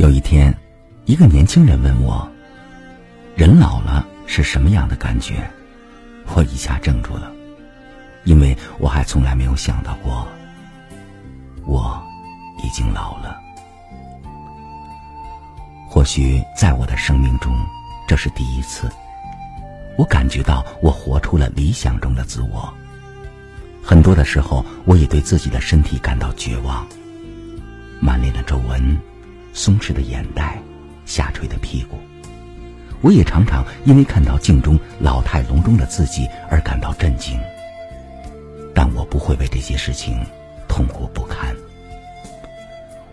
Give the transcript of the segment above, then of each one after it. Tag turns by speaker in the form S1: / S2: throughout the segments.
S1: 有一天，一个年轻人问我：“人老了是什么样的感觉？”我一下怔住了，因为我还从来没有想到过，我已经老了。或许在我的生命中，这是第一次，我感觉到我活出了理想中的自我。很多的时候，我也对自己的身体感到绝望，满脸的皱纹，松弛的眼袋，下垂的屁股。我也常常因为看到镜中老态龙钟的自己而感到震惊，但我不会为这些事情痛苦不堪。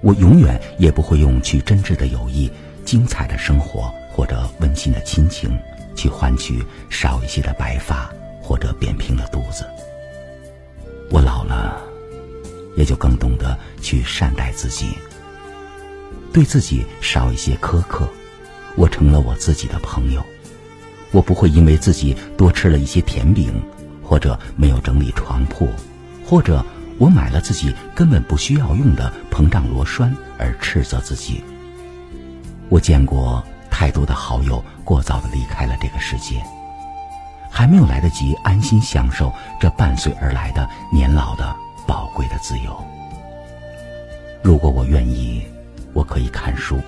S1: 我永远也不会用去真挚的友谊、精彩的生活或者温馨的亲情，去换取少一些的白发或者扁平的肚子。我老了，也就更懂得去善待自己，对自己少一些苛刻。我成了我自己的朋友，我不会因为自己多吃了一些甜饼，或者没有整理床铺，或者我买了自己根本不需要用的膨胀螺栓而斥责自己。我见过太多的好友过早的离开了这个世界，还没有来得及安心享受这伴随而来的年老的宝贵的自由。如果我愿意，我可以看书，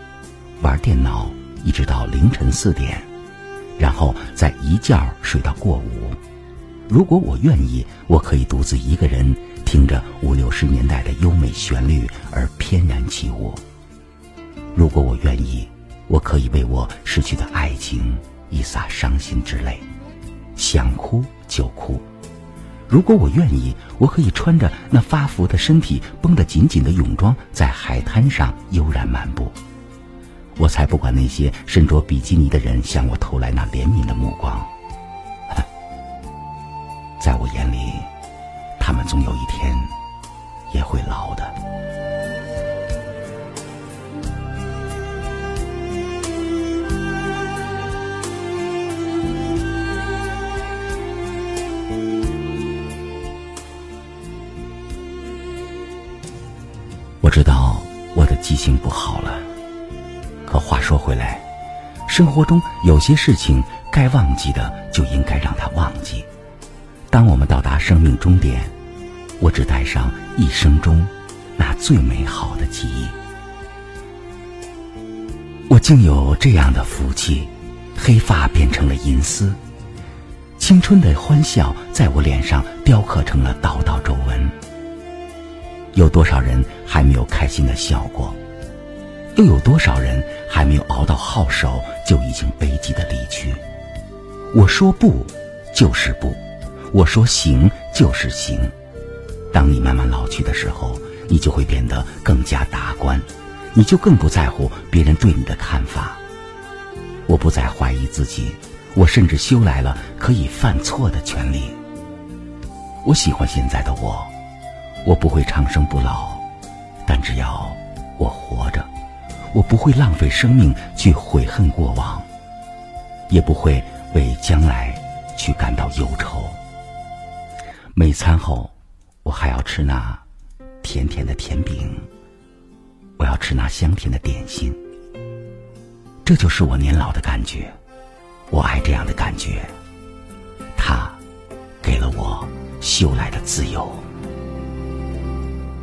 S1: 玩电脑。一直到凌晨四点，然后再一觉睡到过午。如果我愿意，我可以独自一个人听着五六十年代的优美旋律而翩然起舞。如果我愿意，我可以为我失去的爱情一洒伤心之泪，想哭就哭。如果我愿意，我可以穿着那发福的身体绷得紧紧的泳装，在海滩上悠然漫步。我才不管那些身着比基尼的人向我投来那怜悯我的记性不好了。可话说回来，生活中有些事情该忘记的就应该让它忘记。当我们到达生命终点，我只带上一生中那最美好的记忆。我竟有这样的福气，黑发变成了银丝，青春的欢笑在我脸上雕刻成了道道皱纹。有多少人还没有开心的笑过？又有多少人还没有熬到号手，就已经悲寂的离去？我说不，就是不；我说行，就是行。当你慢慢老去的时候，你就会变得更加达观，你就更不在乎别人对你的看法。我不再怀疑自己，我甚至修来了可以犯错的权利。我喜欢现在的我，我不会长生不老，但只要我活着。我不会浪费生命去悔恨过往，也不会为将来去感到忧愁。每餐后，我还要吃那甜甜的甜饼，我要吃那香甜的点心。这就是我年老的感觉，我爱这样的感觉，它给了我修来的自由。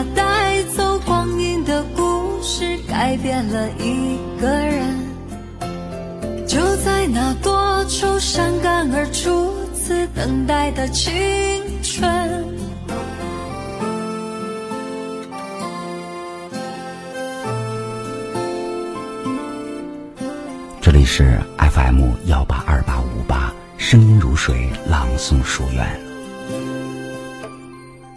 S2: 它带走光阴的故事，改变了一个人。就在那多愁善感而初次等待的青春。
S1: 这里是 FM 幺八二八五八，声音如水，朗诵书院。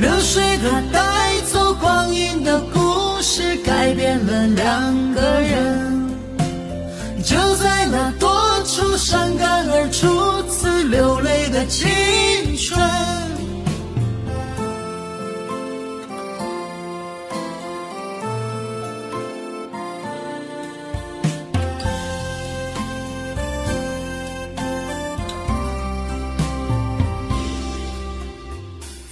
S3: 流水它带走光阴的故事，改变了两个人。